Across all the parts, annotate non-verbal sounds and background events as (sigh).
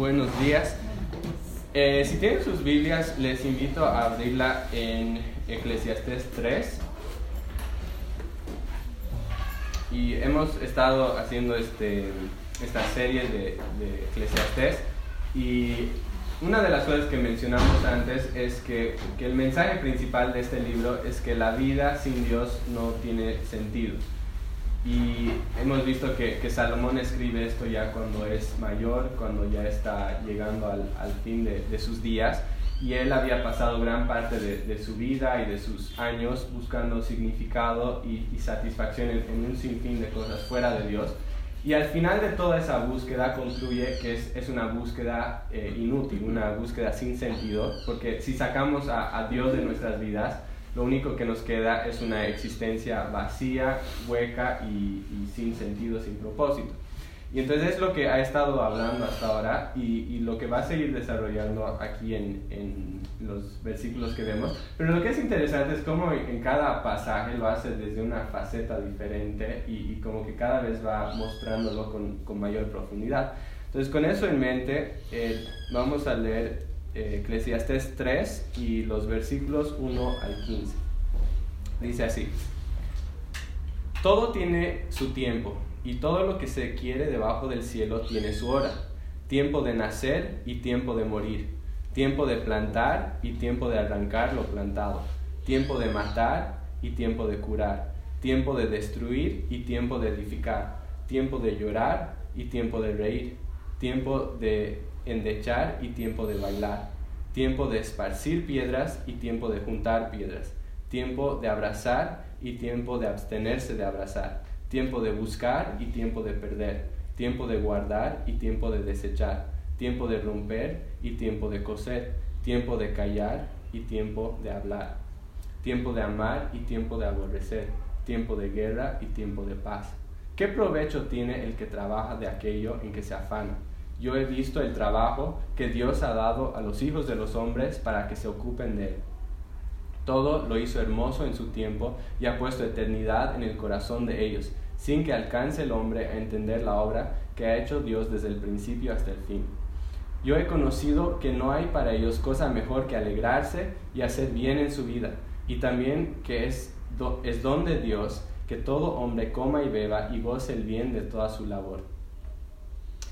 buenos días. Eh, si tienen sus Biblias, les invito a abrirla en Eclesiastés 3. Y hemos estado haciendo este, esta serie de, de Eclesiastés. Y una de las cosas que mencionamos antes es que, que el mensaje principal de este libro es que la vida sin Dios no tiene sentido. Y hemos visto que, que, Salomón escribe esto ya cuando es mayor, cuando ya está llegando al, al fin de, de, sus días. Y él había pasado gran parte de, de, su vida y de sus años buscando significado y, y satisfacción en, en, un sinfín de cosas fuera de Dios. Y al final de toda esa búsqueda concluye que es, es una búsqueda eh, inútil, una búsqueda sin sentido, porque si sacamos a, a Dios de nuestras vidas, lo único que nos queda es una existencia vacía, hueca y, y, sin sentido, sin propósito. Y entonces es lo que ha estado hablando hasta ahora y, y lo que va a seguir desarrollando aquí en, en, los versículos que vemos. Pero lo que es interesante es cómo en cada pasaje lo hace desde una faceta diferente y, y como que cada vez va mostrándolo con, con, mayor profundidad. Entonces con eso en mente eh, vamos a leer eh, Eclesiastes 3 y los versículos 1 al 15. Dice así, todo tiene su tiempo y todo lo que se quiere debajo del cielo tiene su hora, tiempo de nacer y tiempo de morir, tiempo de plantar y tiempo de arrancar lo plantado, tiempo de matar y tiempo de curar, tiempo de destruir y tiempo de edificar, tiempo de llorar y tiempo de reír, tiempo de endechar y tiempo de bailar, tiempo de esparcir piedras y tiempo de juntar piedras, tiempo de abrazar y tiempo de abstenerse de abrazar, tiempo de buscar y tiempo de perder, tiempo de guardar y tiempo de desechar, tiempo de romper y tiempo de coser, tiempo de callar y tiempo de hablar, tiempo de amar y tiempo de aborrecer, tiempo de guerra y tiempo de paz. ¿Qué provecho tiene el que trabaja de aquello en que se afana? Yo he visto el trabajo que Dios ha dado a los hijos de los hombres para que se ocupen de él. Todo lo hizo hermoso en su tiempo y ha puesto eternidad en el corazón de ellos, sin que alcance el hombre a entender la obra que ha hecho Dios desde el principio hasta el fin. Yo he conocido que no hay para ellos cosa mejor que alegrarse y hacer bien en su vida, y también que es, es don de Dios que todo hombre coma y beba y goce el bien de toda su labor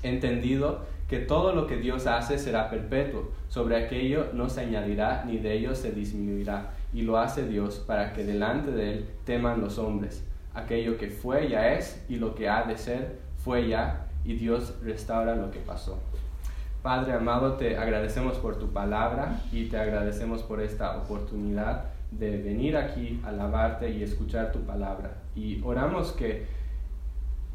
entendido que todo lo que Dios hace será perpetuo, sobre aquello no se añadirá ni de ello se disminuirá, y lo hace Dios para que delante de él teman los hombres. Aquello que fue ya es, y lo que ha de ser fue ya, y Dios restaura lo que pasó. Padre amado, te agradecemos por tu palabra y te agradecemos por esta oportunidad de venir aquí a alabarte y escuchar tu palabra. Y oramos que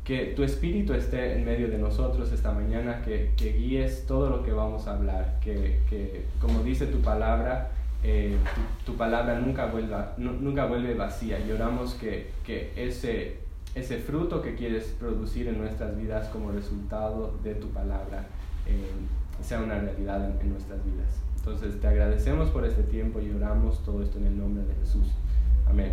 que tu espíritu esté en medio de nosotros esta mañana, que, que guíes todo lo que vamos a hablar, que, que como dice tu palabra, eh, tu, palabra nunca, vuelva, nunca vuelve vacía y oramos que, que ese, ese fruto que quieres producir en nuestras vidas como resultado de tu palabra eh, sea una realidad en, en nuestras vidas. Entonces te agradecemos por este tiempo y oramos todo esto en el nombre de Jesús. Amén.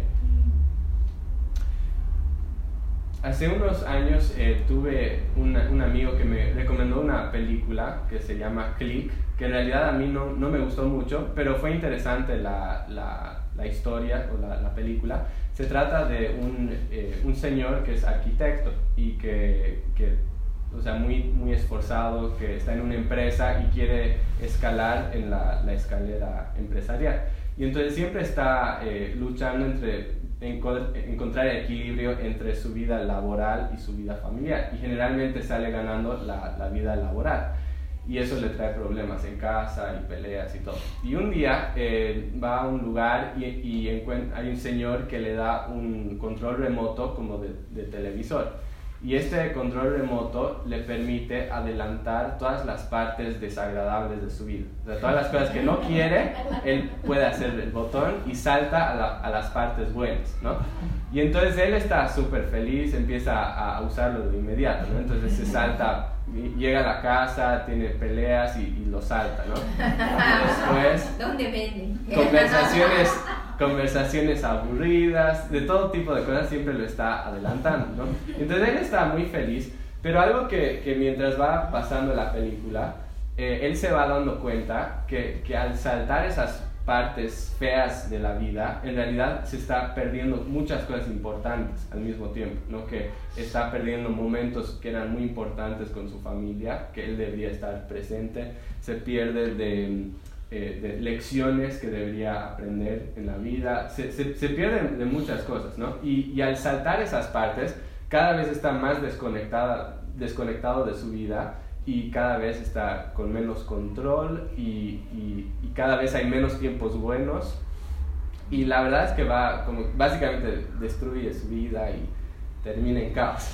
Hace unos años eh, tuve una, un amigo que me recomendó una película que se llama Click, que en realidad a mí no, no me gustó mucho, pero fue interesante la, la, la historia o la, la, película. Se trata de un, eh, un, señor que es arquitecto y que, que, o sea, muy, muy esforzado, que está en una empresa y quiere escalar en la, escalera empresarial. Y entonces siempre está eh, luchando entre encontrar equilibrio entre su vida laboral y su vida familiar. Y generalmente sale ganando la, la, vida laboral. Y eso le trae problemas en casa y peleas y todo. Y un día eh, va a un lugar y, y hay un señor que le da un control remoto como de, de televisor. Y este control remoto le permite adelantar todas las partes desagradables de su vida. O sea, todas las cosas que no quiere, él puede hacer el botón y salta a, la, a las partes buenas, ¿no? Y entonces él está súper feliz, empieza a, usarlo de inmediato, ¿no? Entonces se salta, llega a la casa, tiene peleas y, y lo salta, ¿no? Después... ¿Dónde venden? Conversaciones conversaciones aburridas, de todo tipo de cosas, siempre lo está adelantando, ¿no? Entonces él está muy feliz, pero algo que, que mientras va pasando la película, eh, él se va dando cuenta que, que al saltar esas partes feas de la vida, en realidad se está perdiendo muchas cosas importantes al mismo tiempo, ¿no? Que está perdiendo momentos que eran muy importantes con su familia, que él debería estar presente, se pierde de, eh, lecciones que debería aprender en la vida, se, se, se pierde de muchas cosas, ¿no? Y, y, al saltar esas partes, cada vez está más desconectada, desconectado de su vida y cada vez está con menos control y, y, cada vez hay menos tiempos buenos y la verdad es que va como básicamente destruye su vida y termina en caos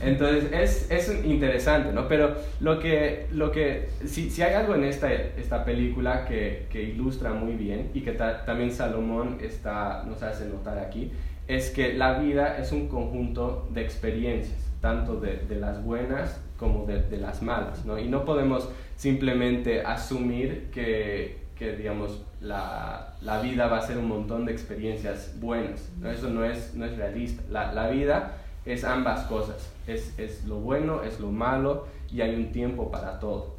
entonces es, es, interesante no pero lo que lo que si, si hay algo en esta, esta película que, que ilustra muy bien y que también Salomón está nos hace notar aquí es que la vida es un conjunto de experiencias tanto de, de las buenas como de, de, las malas, ¿no? Y no podemos simplemente asumir que, que digamos, la, la, vida va a ser un montón de experiencias buenas, ¿no? Eso no es, no es realista. La, la vida es ambas cosas, es, es, lo bueno, es lo malo y hay un tiempo para todo.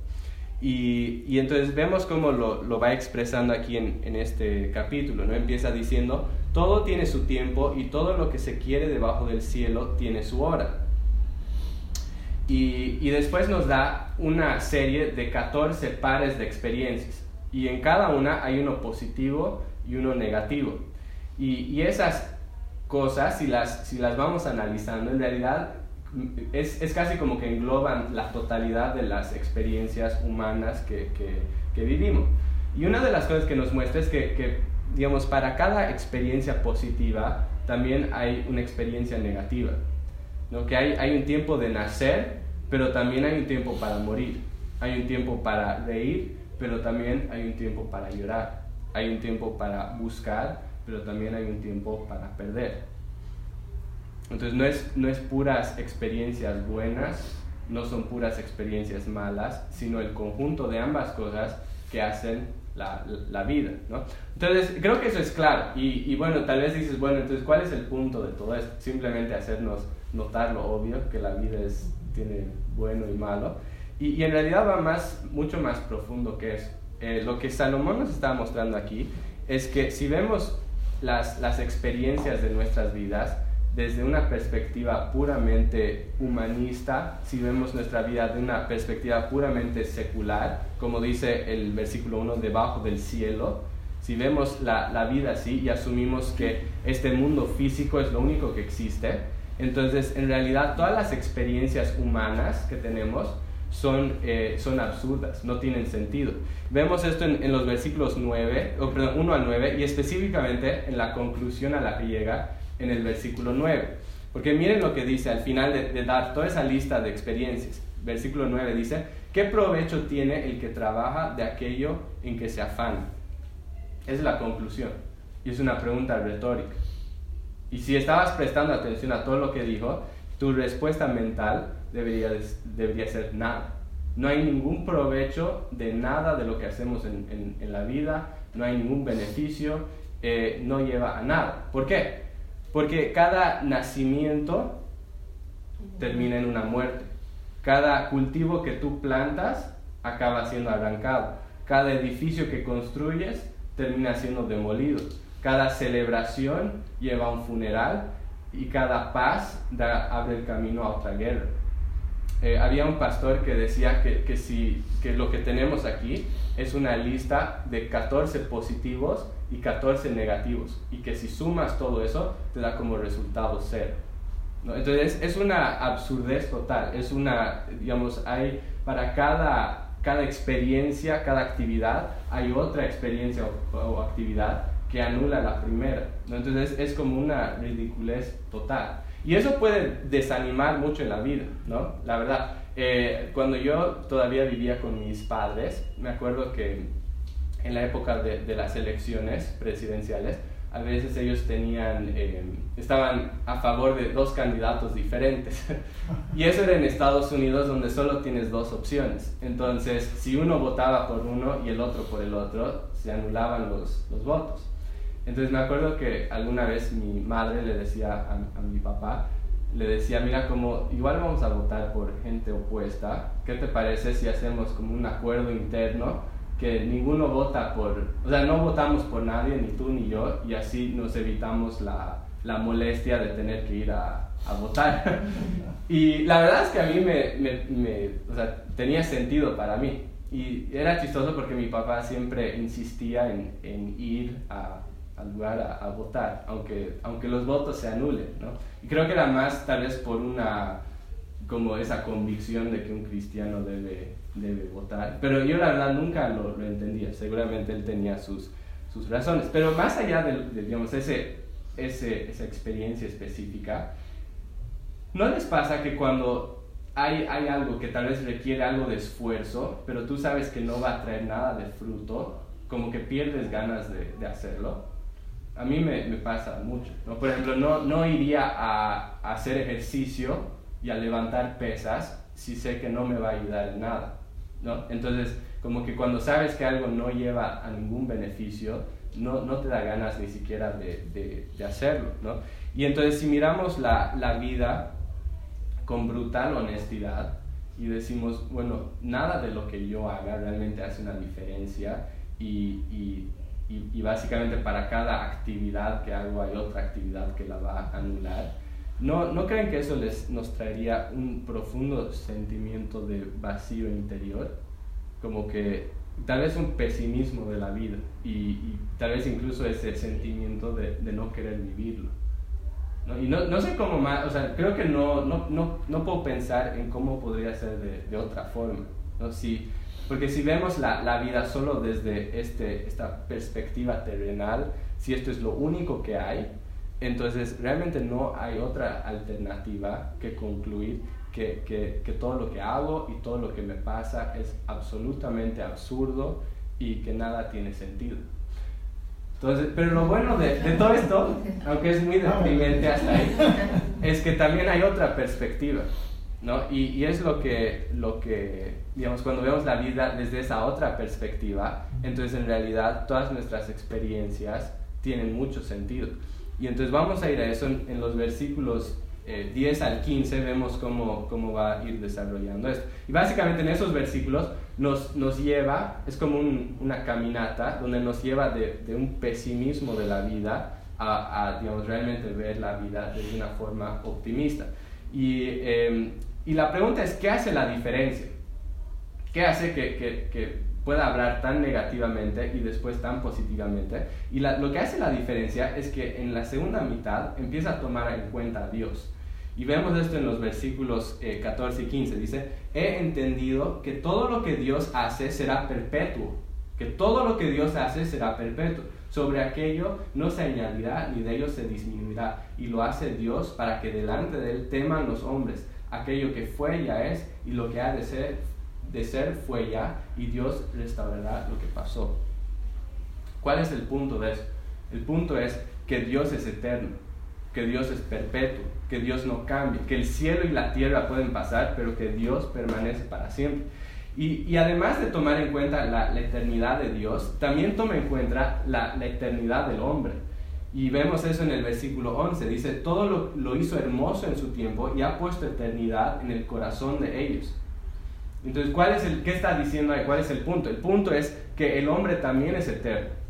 Y, y entonces vemos cómo lo, lo, va expresando aquí en, en este capítulo, ¿no? Empieza diciendo, todo tiene su tiempo y todo lo que se quiere debajo del cielo tiene su hora y, después nos da una serie de 14 pares de experiencias. Y en cada una hay uno positivo y uno negativo. Y, esas cosas, si las, si las vamos analizando, en realidad es, es, casi como que engloban la totalidad de las experiencias humanas que, que, vivimos. Y una de las cosas que nos muestra es que, que, digamos, para cada experiencia positiva también hay una experiencia negativa. ¿no? Que hay, hay un tiempo de nacer pero también hay un tiempo para morir, hay un tiempo para reír, pero también hay un tiempo para llorar, hay un tiempo para buscar, pero también hay un tiempo para perder. Entonces no es, no es puras experiencias buenas, no son puras experiencias malas, sino el conjunto de ambas cosas que hacen la, la vida. ¿no? Entonces creo que eso es claro. Y, y bueno, tal vez dices, bueno, entonces ¿cuál es el punto de todo esto? Simplemente hacernos notar lo obvio, que la vida es tiene bueno y malo. Y, en realidad va más, mucho más profundo que eso. Eh, lo que Salomón nos está mostrando aquí es que si vemos las, las experiencias de nuestras vidas desde una perspectiva puramente humanista, si vemos nuestra vida de una perspectiva puramente secular, como dice el versículo 1, debajo del cielo, si vemos la, la vida así y asumimos que este mundo físico es lo único que existe, entonces, en realidad, todas las experiencias humanas que tenemos son, eh, son absurdas, no tienen sentido. Vemos esto en, los versículos 9, o, perdón, 1 al 9 y específicamente en la conclusión a la que llega en el versículo 9. Porque miren lo que dice al final de, de dar toda esa lista de experiencias. Versículo 9 dice, ¿qué provecho tiene el que trabaja de aquello en que se afana? Es la conclusión y es una pregunta retórica. Y si estabas prestando atención a todo lo que dijo, tu respuesta mental debería, debería ser nada. No hay ningún provecho de nada de lo que hacemos en, en, la vida, no hay ningún beneficio, eh, no lleva a nada. ¿Por qué? Porque cada nacimiento termina en una muerte. Cada cultivo que tú plantas acaba siendo arrancado. Cada edificio que construyes termina siendo demolido. Cada celebración lleva a un funeral y cada paz da, abre el camino a otra guerra. Eh, había un pastor que decía que, que, si, que lo que tenemos aquí es una lista de 14 positivos y 14 negativos y que si sumas todo eso te da como resultado cero. Entonces es una absurdez total, es una, digamos, hay para cada, cada experiencia, cada actividad, hay otra experiencia o actividad que anula la primera. ¿no? Entonces es como una ridiculez total. Y eso puede desanimar mucho en la vida, ¿no? La verdad. Eh, cuando yo todavía vivía con mis padres, me acuerdo que en la época de, de las elecciones presidenciales, a veces ellos tenían, eh, estaban a favor de dos candidatos diferentes. (laughs) y eso era en Estados Unidos donde solo tienes dos opciones. Entonces, si uno votaba por uno y el otro por el otro, se anulaban los, los votos. Entonces me acuerdo que alguna vez mi madre le decía a, mi papá, le decía, mira, como igual vamos a votar por gente opuesta, ¿qué te parece si hacemos como un acuerdo interno que ninguno vota por, o sea, no votamos por nadie, ni tú ni yo, y así nos evitamos la, la molestia de tener que ir a, a votar. (laughs) y la verdad es que a mí me, me, me o sea, tenía sentido para mí. Y era chistoso porque mi papá siempre insistía en, en ir a, al lugar a, a, votar, aunque, aunque los votos se anulen, ¿no? Y creo que era más tal vez por una, como esa convicción de que un cristiano debe, debe votar. Pero yo la verdad nunca lo, lo entendía, seguramente él tenía sus, sus razones. Pero más allá de, de digamos, ese, ese, esa experiencia específica, ¿no les pasa que cuando hay, hay algo que tal vez requiere algo de esfuerzo, pero tú sabes que no va a traer nada de fruto, como que pierdes ganas de, de hacerlo? A mí me, me pasa mucho. ¿no? Por ejemplo, no, no iría a, a, hacer ejercicio y a levantar pesas si sé que no me va a ayudar en nada. ¿no? Entonces, como que cuando sabes que algo no lleva a ningún beneficio, no, no te da ganas ni siquiera de, de, de hacerlo. ¿no? Y entonces, si miramos la, la vida con brutal honestidad y decimos, bueno, nada de lo que yo haga realmente hace una diferencia y, y, y, y, básicamente para cada actividad que hago hay otra actividad que la va a anular. ¿No, ¿No creen que eso les, nos traería un profundo sentimiento de vacío interior? Como que tal vez un pesimismo de la vida y, y tal vez incluso ese sentimiento de, de no querer vivirlo. ¿no? Y no, no, sé cómo más, o sea, creo que no, no, no, no puedo pensar en cómo podría ser de, de otra forma. ¿no? Si, porque si vemos la, la, vida solo desde este, esta perspectiva terrenal, si esto es lo único que hay, entonces realmente no hay otra alternativa que concluir que, que, que todo lo que hago y todo lo que me pasa es absolutamente absurdo y que nada tiene sentido. Entonces, pero lo bueno de, de, todo esto, aunque es muy deprimente hasta ahí, es que también hay otra perspectiva, ¿no? Y, y, es lo que, lo que, digamos, cuando vemos la vida desde esa otra perspectiva, entonces en realidad todas nuestras experiencias tienen mucho sentido. Y entonces vamos a ir a eso en, los versículos eh, 10 al 15, vemos cómo, cómo va a ir desarrollando esto. Y básicamente en esos versículos nos, nos lleva, es como un, una caminata donde nos lleva de, de, un pesimismo de la vida a, a, digamos, realmente ver la vida de una forma optimista. Y, eh, y la pregunta es, ¿qué hace la diferencia? ¿Qué hace que, que, que pueda hablar tan negativamente y después tan positivamente? Y lo que hace la diferencia es que en la segunda mitad empieza a tomar en cuenta a Dios. Y vemos esto en los versículos eh, 14 y 15. Dice, he entendido que todo lo que Dios hace será perpetuo, que todo lo que Dios hace será perpetuo. Sobre aquello no se añadirá ni de ello se disminuirá. Y lo hace Dios para que delante de él teman los hombres. Aquello que fue ya es y lo que ha de ser, de ser fue ya y Dios restaurará lo que pasó. ¿Cuál es el punto de eso? El punto es que Dios es eterno, que Dios es perpetuo, que Dios no cambia, que el cielo y la tierra pueden pasar, pero que Dios permanece para siempre. Y, y además de tomar en cuenta la, eternidad de Dios, también toma en cuenta la, la, eternidad del hombre. Y vemos eso en el versículo 11. Dice, todo lo, lo hizo hermoso en su tiempo y ha puesto eternidad en el corazón de ellos. Entonces, ¿cuál es el, ¿qué está diciendo ahí? ¿Cuál es el punto? El punto es que el hombre también es eterno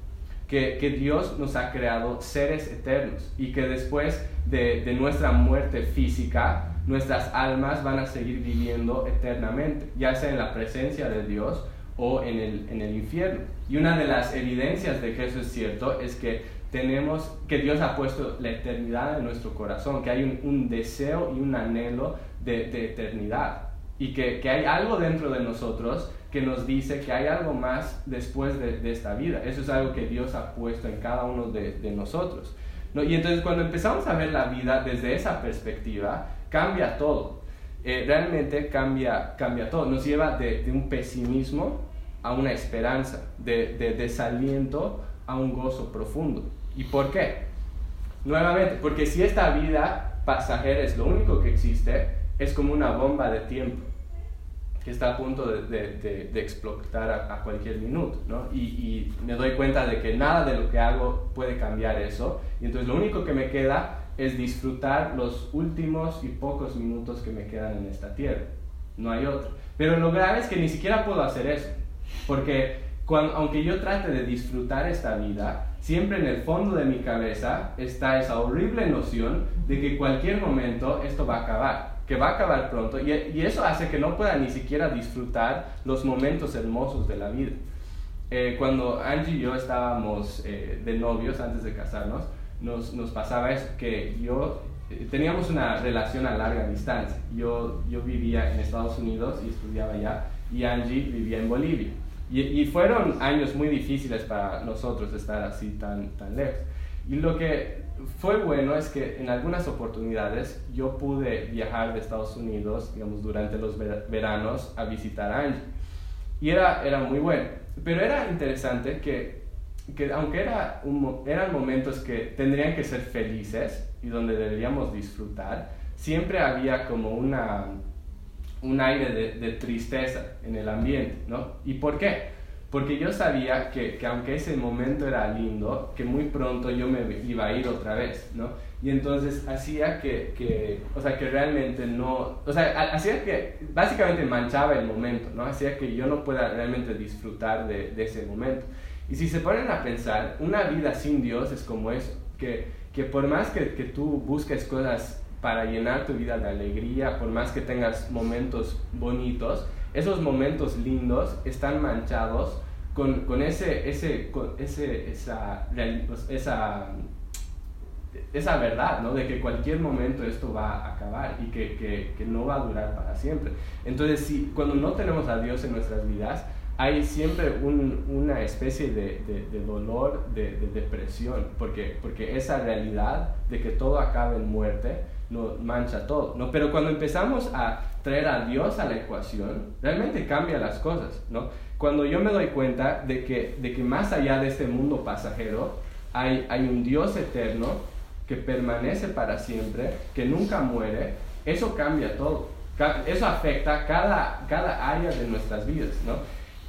que, que, Dios nos ha creado seres eternos y que después de, de, nuestra muerte física, nuestras almas van a seguir viviendo eternamente, ya sea en la presencia de Dios o en el, en el infierno. Y una de las evidencias de que eso es cierto es que tenemos, que Dios ha puesto la eternidad en nuestro corazón, que hay un, un deseo y un anhelo de, de eternidad y que, que hay algo dentro de nosotros que nos dice que hay algo más después de, de, esta vida. Eso es algo que Dios ha puesto en cada uno de, de nosotros. ¿no? Y entonces cuando empezamos a ver la vida desde esa perspectiva, cambia todo. Eh, realmente cambia, cambia todo. Nos lleva de, de, un pesimismo a una esperanza, de, de desaliento a un gozo profundo. ¿Y por qué? Nuevamente, porque si esta vida pasajera es lo único que existe, es como una bomba de tiempo que está a punto de, de, explotar a, a, cualquier minuto, ¿no? Y, y, me doy cuenta de que nada de lo que hago puede cambiar eso, y entonces lo único que me queda es disfrutar los últimos y pocos minutos que me quedan en esta tierra. No hay otro. Pero lo grave es que ni siquiera puedo hacer eso. Porque aunque yo trate de disfrutar esta vida, siempre en el fondo de mi cabeza está esa horrible noción de que cualquier momento esto va a acabar, que va a acabar pronto, y, eso hace que no pueda ni siquiera disfrutar los momentos hermosos de la vida. Eh, cuando Angie y yo estábamos eh, de novios antes de casarnos, nos, nos pasaba eso, que yo eh, teníamos una relación a larga distancia. Yo, yo vivía en Estados Unidos y estudiaba allá, y Angie vivía en Bolivia. Y, fueron años muy difíciles para nosotros estar así tan, tan lejos. Y lo que fue bueno es que en algunas oportunidades yo pude viajar de Estados Unidos, digamos, durante los veranos a visitar a Angie. Y era, era muy bueno. Pero era interesante que, que aunque era eran momentos que tendrían que ser felices y donde deberíamos disfrutar, siempre había como una un aire de, tristeza en el ambiente, ¿no? ¿Y por qué? Porque yo sabía que, que, aunque ese momento era lindo, que muy pronto yo me iba a ir otra vez, ¿no? Y entonces hacía que, que, o sea, que realmente no, o sea, hacía que básicamente manchaba el momento, ¿no? Hacía que yo no pueda realmente disfrutar de, de ese momento. Y si se ponen a pensar, una vida sin Dios es como eso, que, que por más que, que tú busques cosas para llenar tu vida de alegría, por más que tengas momentos bonitos, esos momentos lindos están manchados con, con ese, ese, ese, esa, pues, esa, esa verdad, ¿no? De que cualquier momento esto va a acabar y que, que, que no va a durar para siempre. Entonces, si, cuando no tenemos a Dios en nuestras vidas, hay siempre un, una especie de, de, dolor, de, de, depresión, porque, porque esa realidad de que todo acaba en muerte, no mancha todo, ¿no? Pero cuando empezamos a traer a Dios a la ecuación, realmente cambia las cosas, ¿no? Cuando yo me doy cuenta de que, de que más allá de este mundo pasajero, hay, hay un Dios eterno que permanece para siempre, que nunca muere, eso cambia todo. Eso afecta cada, cada área de nuestras vidas, ¿no?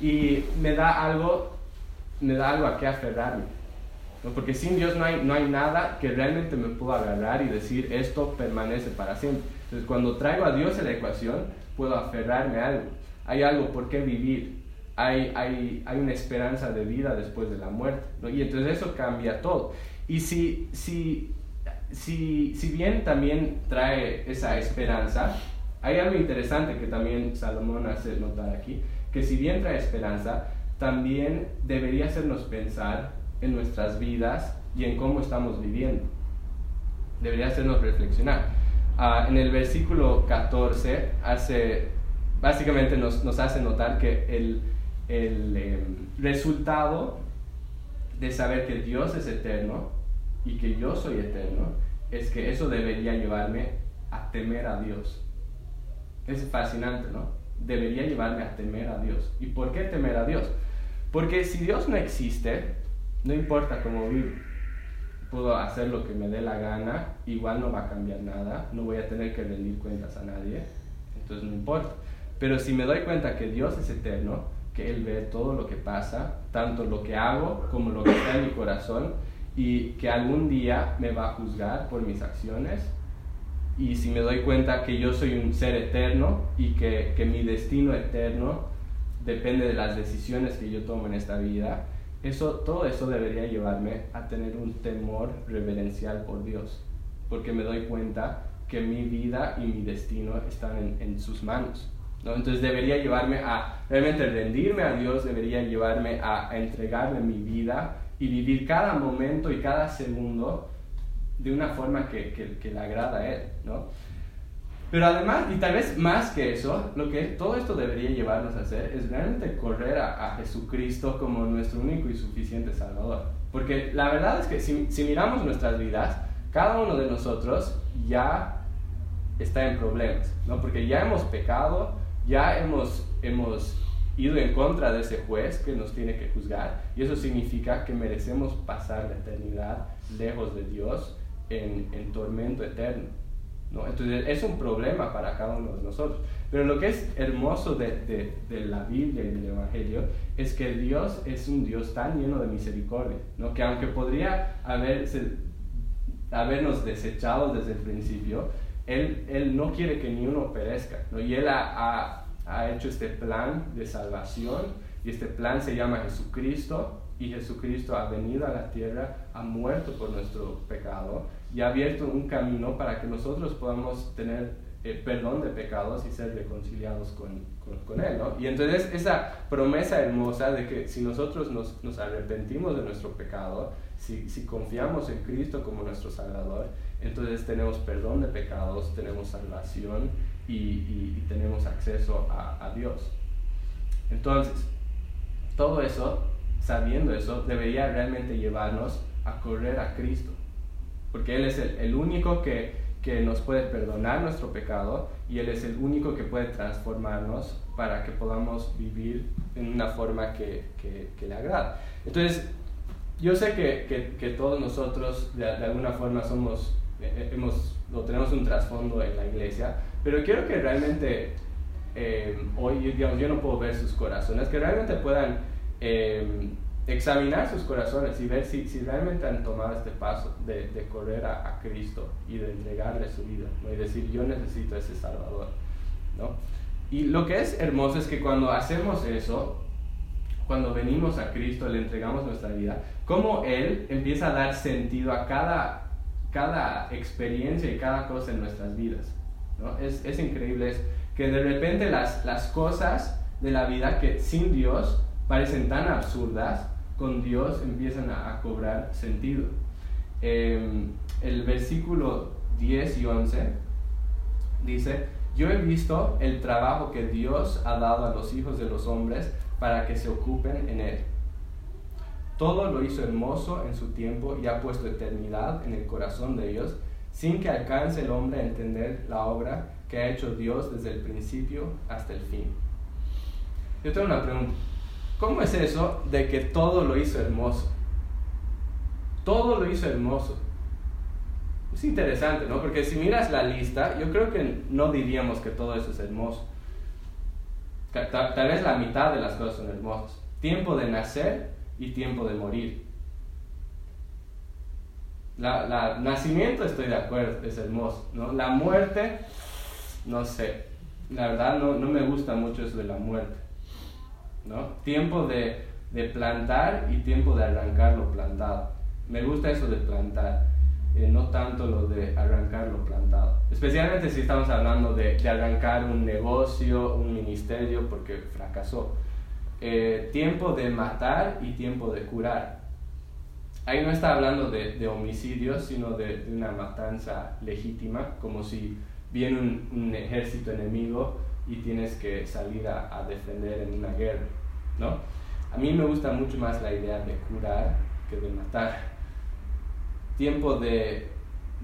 Y me da algo, me da algo a qué aferrarme. Porque sin Dios no hay, no hay nada que realmente me pueda agarrar y decir esto permanece para siempre. Entonces cuando traigo a Dios en la ecuación, puedo aferrarme a algo. Hay algo por qué vivir. Hay, hay, hay una esperanza de vida después de la muerte. Y entonces eso cambia todo. Y si, si, si, si bien también trae esa esperanza, hay algo interesante que también Salomón hace notar aquí, que si bien trae esperanza, también debería hacernos pensar en nuestras vidas y en cómo estamos viviendo. Debería hacernos reflexionar. Ah, en el versículo 14 hace, básicamente nos, hace notar que el, el em, resultado de saber que Dios es eterno y que yo soy eterno es que eso debería llevarme a temer a Dios. Es fascinante, ¿no? Debería llevarme a temer a Dios. ¿Y por qué temer a Dios? Porque si Dios no existe, no importa cómo vivo, puedo hacer lo que me dé la gana, igual no va a cambiar nada, no voy a tener que rendir cuentas a nadie, entonces no importa. Pero si me doy cuenta que Dios es eterno, que Él ve todo lo que pasa, tanto lo que hago como lo que está en mi corazón, y que algún día me va a juzgar por mis acciones, y si me doy cuenta que yo soy un ser eterno y que, que mi destino eterno depende de las decisiones que yo tomo en esta vida, eso, todo eso debería llevarme a tener un temor reverencial por Dios, porque me doy cuenta que mi vida y mi destino están en, en sus manos. ¿no? Entonces debería llevarme a realmente rendirme a Dios, debería llevarme a, a entregarle mi vida y vivir cada momento y cada segundo de una forma que, que, le agrada a Él. ¿no? Pero además, y tal vez más que eso, lo que todo esto debería llevarnos a hacer es realmente correr a, Jesucristo como nuestro único y suficiente Salvador. Porque la verdad es que si, si, miramos nuestras vidas, cada uno de nosotros ya está en problemas, ¿no? Porque ya hemos pecado, ya hemos, hemos ido en contra de ese juez que nos tiene que juzgar, y eso significa que merecemos pasar la eternidad lejos de Dios en, en tormento eterno. Entonces es un problema para cada uno de nosotros. Pero lo que es hermoso de, de, la Biblia y del Evangelio es que Dios es un Dios tan lleno de misericordia, ¿no? que aunque podría haberse habernos desechado desde el principio, Él, él no quiere que ni uno perezca. ¿no? Y Él ha, ha, hecho este plan de salvación y este plan se llama Jesucristo y Jesucristo ha venido a la tierra, ha muerto por nuestro pecado y ha abierto un camino para que nosotros podamos tener eh, perdón de pecados y ser reconciliados con, con, Él. ¿no? Y entonces esa promesa hermosa de que si nosotros nos, nos arrepentimos de nuestro pecado, si, si, confiamos en Cristo como nuestro Salvador, entonces tenemos perdón de pecados, tenemos salvación y, y, tenemos acceso a, a, Dios. Entonces, todo eso, sabiendo eso, debería realmente llevarnos a correr a Cristo, porque Él es el, el único que, que nos puede perdonar nuestro pecado y Él es el único que puede transformarnos para que podamos vivir en una forma que, que, que le agrada. Entonces, yo sé que, todos nosotros de, alguna forma somos, eh, eh, hemos, o tenemos un trasfondo en la iglesia, pero quiero que realmente eh, hoy, digamos, yo no puedo ver sus corazones, que realmente puedan examinar sus corazones y ver si, si, realmente han tomado este paso de, de correr a, Cristo y de entregarle su vida, ¿no? y decir, yo necesito ese Salvador. ¿no? Y lo que es hermoso es que cuando hacemos eso, cuando venimos a Cristo, le entregamos nuestra vida, cómo Él empieza a dar sentido a cada, cada experiencia y cada cosa en nuestras vidas. ¿no? Es, es, increíble es que de repente las, las cosas de la vida que sin Dios parecen tan absurdas, con Dios empiezan a, cobrar sentido. Em, el versículo 10 y 11 dice, yo he visto el trabajo que Dios ha dado a los hijos de los hombres para que se ocupen en él. Todo lo hizo hermoso en su tiempo y ha puesto eternidad en el corazón de ellos, sin que alcance el hombre a entender la obra que ha hecho Dios desde el principio hasta el fin. Yo tengo una pregunta. ¿Cómo es eso de que todo lo hizo hermoso? Todo lo hizo hermoso. Es interesante, ¿no? Porque si miras la lista, yo creo que no diríamos que todo eso es hermoso. Tal, vez la mitad de las cosas son hermosas. Tiempo de nacer y tiempo de morir. La, nacimiento estoy de acuerdo, es hermoso. ¿no? La muerte, no sé. La verdad no, no me gusta mucho eso de la muerte. ¿No? Tiempo de, de plantar y tiempo de arrancar lo plantado. Me gusta eso de plantar. Eh, no tanto lo de arrancar lo plantado. Especialmente si estamos hablando de, de arrancar un negocio, un ministerio, porque fracasó. Eh, tiempo de matar y tiempo de curar. Ahí no está hablando de, de homicidios, sino de, de, una matanza legítima, como si viene un, un, ejército enemigo y tienes que salir a, a defender en una guerra. ¿no? A mí me gusta mucho más la idea de curar que de matar tiempo de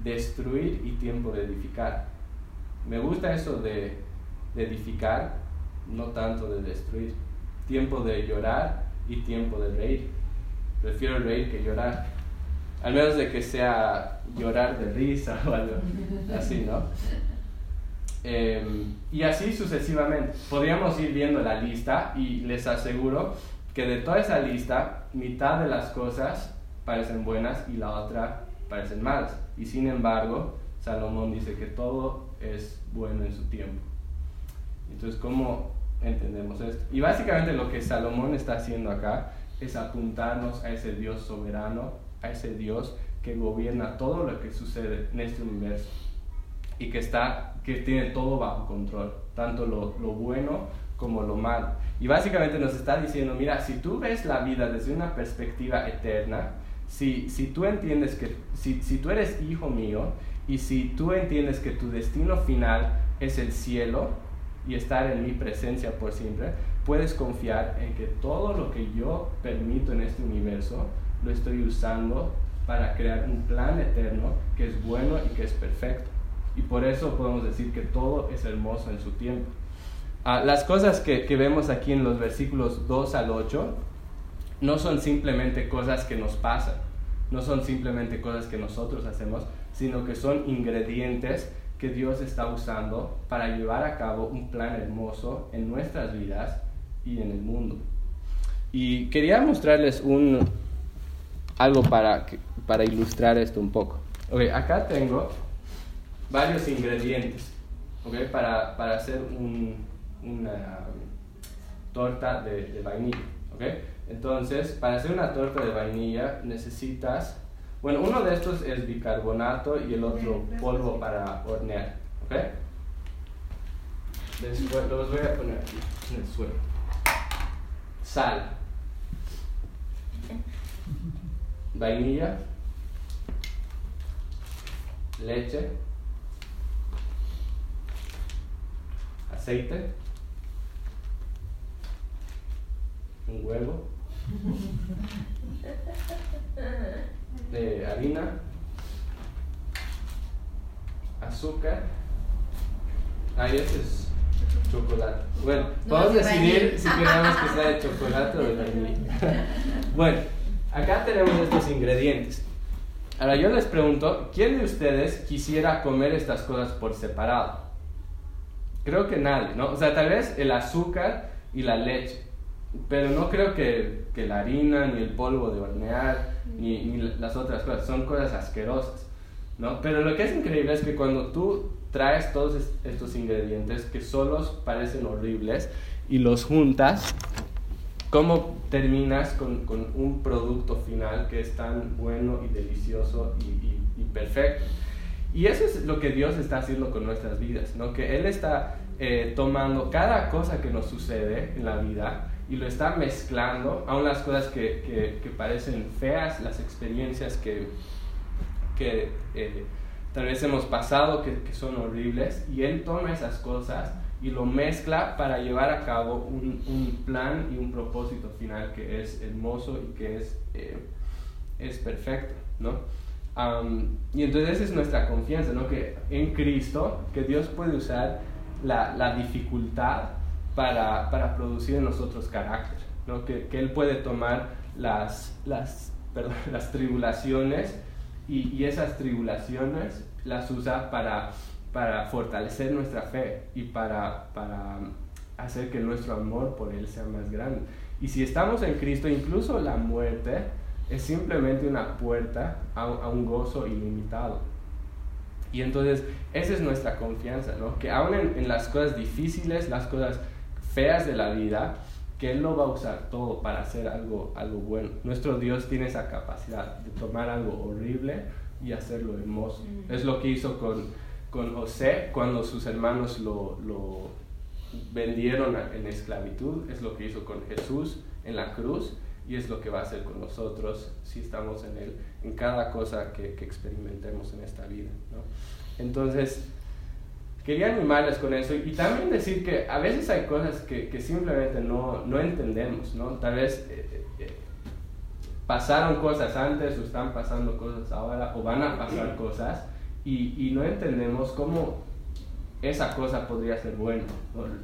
destruir y tiempo de edificar. Me gusta eso de, edificar, no tanto de destruir. Tiempo de llorar y tiempo de reír. Prefiero reír que llorar. Al menos de que sea llorar de risa o algo así, ¿no? Em, y así sucesivamente. Podríamos ir viendo la lista y les aseguro que de toda esa lista, mitad de las cosas parecen buenas y la otra parecen malas. Y sin embargo, Salomón dice que todo es bueno en su tiempo. Entonces, ¿cómo entendemos esto? Y básicamente lo que Salomón está haciendo acá es apuntarnos a ese Dios soberano, a ese Dios que gobierna todo lo que sucede en este universo y que está que tiene todo bajo control, tanto lo, lo bueno como lo malo. Y básicamente nos está diciendo, mira, si tú ves la vida desde una perspectiva eterna, si, si tú entiendes que, si, si tú eres hijo mío y si tú entiendes que tu destino final es el cielo y estar en mi presencia por siempre, puedes confiar en que todo lo que yo permito en este universo lo estoy usando para crear un plan eterno que es bueno y que es perfecto. Y por eso podemos decir que todo es hermoso en su tiempo. Ah, las cosas que, que, vemos aquí en los versículos 2 al 8 no son simplemente cosas que nos pasan, no son simplemente cosas que nosotros hacemos, sino que son ingredientes que Dios está usando para llevar a cabo un plan hermoso en nuestras vidas y en el mundo. Y quería mostrarles un, algo para, para ilustrar esto un poco. Ok, acá tengo varios ingredientes okay, para, para hacer un, una torta de, de vainilla. Okay. Entonces, para hacer una torta de vainilla necesitas, bueno, uno de estos es bicarbonato y el otro polvo para hornear. ¿okay? Después los voy a poner aquí en el suelo. Sal. Vainilla. Leche. Aceite. Un huevo. De (laughs) harina. Azúcar. Ahí ese es Chocolate. Bueno, vamos a decidir si queremos que sea de (laughs) chocolate o de vainilla. (laughs) bueno, acá tenemos estos ingredientes. Ahora yo les pregunto, ¿quién de ustedes quisiera comer estas cosas por separado? Creo que nadie, ¿no? O sea, tal vez el azúcar y la leche, pero no creo que, que la harina, ni el polvo de hornear, ni, ni las otras cosas, son cosas asquerosas, ¿no? Pero lo que es increíble es que cuando tú traes todos estos ingredientes que solos parecen horribles y los juntas, ¿cómo terminas con, con un producto final que es tan bueno y delicioso y, perfecto? Y eso es lo que Dios está haciendo con nuestras vidas, ¿no? que Él está eh, tomando cada cosa que nos sucede en la vida y lo está mezclando, aún las cosas que, que, que parecen feas, las experiencias que, que eh, tal vez hemos pasado que, que, son horribles y Él toma esas cosas y lo mezcla para llevar a cabo un, un plan y un propósito final que es hermoso y que es, eh, es perfecto, ¿no? Y entonces es nuestra confianza, ¿no? Que en Cristo, que Dios puede usar la, la dificultad para, para, producir en nosotros carácter, ¿no? Que, que Él puede tomar las, las, (laughs) perdón, las tribulaciones y, y esas tribulaciones las usa para, para fortalecer nuestra fe y para, para hacer que nuestro amor por Él sea más grande. Y si estamos en Cristo, incluso la muerte es simplemente una puerta a, a un gozo ilimitado. Y entonces esa es nuestra confianza, ¿no? Que aún en, en, las cosas difíciles, las cosas feas de la vida, que Él lo va a usar todo para hacer algo, algo bueno. Nuestro Dios tiene esa capacidad de tomar algo horrible y hacerlo hermoso. Mm. Es lo que hizo con, con José cuando sus hermanos lo, lo vendieron en esclavitud, es lo que hizo con Jesús en la cruz y es lo que va a hacer con nosotros si estamos en Él, en cada cosa que, que experimentemos en esta vida. ¿no? Entonces, quería animarles con eso y también decir que a veces hay cosas que, que simplemente no, no, entendemos, ¿no? Tal vez eh, eh, pasaron cosas antes o están pasando cosas ahora o van a pasar cosas y, y no entendemos cómo esa cosa podría ser buena.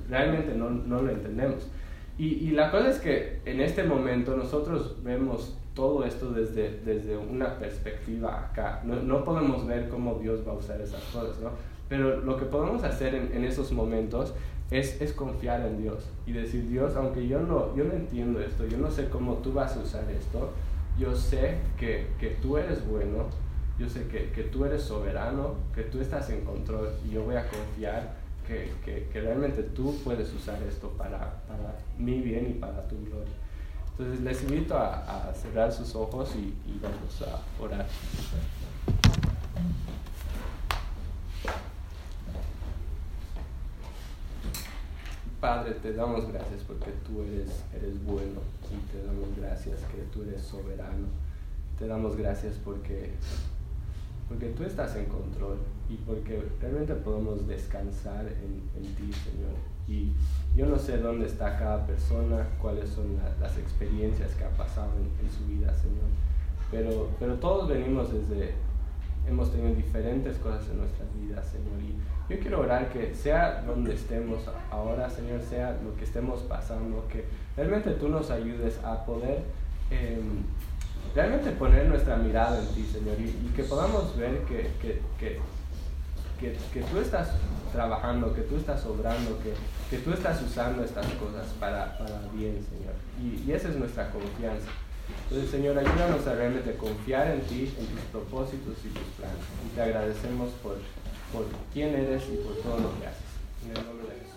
Realmente no, no, lo entendemos. Y, y, la cosa es que en este momento nosotros vemos todo esto desde, desde una perspectiva acá. No, no, podemos ver cómo Dios va a usar esas cosas, ¿no? Pero lo que podemos hacer en, en esos momentos es, es, confiar en Dios y decir, Dios, aunque yo no, yo no entiendo esto, yo no sé cómo tú vas a usar esto, yo sé que, que tú eres bueno, yo sé que, que, tú eres soberano, que tú estás en control y yo voy a confiar que, que realmente tú puedes usar esto para, para, mi bien y para tu gloria. Entonces les invito a, cerrar sus ojos y, y vamos a orar. Padre, te damos gracias porque tú eres, eres bueno y te damos gracias que tú eres soberano. Te damos gracias porque, porque tú estás en control y porque realmente podemos descansar en, en ti, Señor. Y yo no sé dónde está cada persona, cuáles son la, las experiencias que ha pasado en, en, su vida, Señor. Pero, pero todos venimos desde, hemos tenido diferentes cosas en nuestras vidas, Señor. Y, yo quiero orar que sea donde estemos ahora, Señor, sea lo que estemos pasando, que realmente tú nos ayudes a poder eh, realmente poner nuestra mirada en ti, Señor, y, que podamos ver que, que, que, que, tú estás trabajando, que tú estás obrando, que, que tú estás usando estas cosas para, para bien, Señor. Y, y esa es nuestra confianza. Entonces, Señor, ayúdanos a realmente confiar en ti, en tus propósitos y tus planes. Y te agradecemos por, por quién eres y por todo lo que haces. En el nombre de Jesús.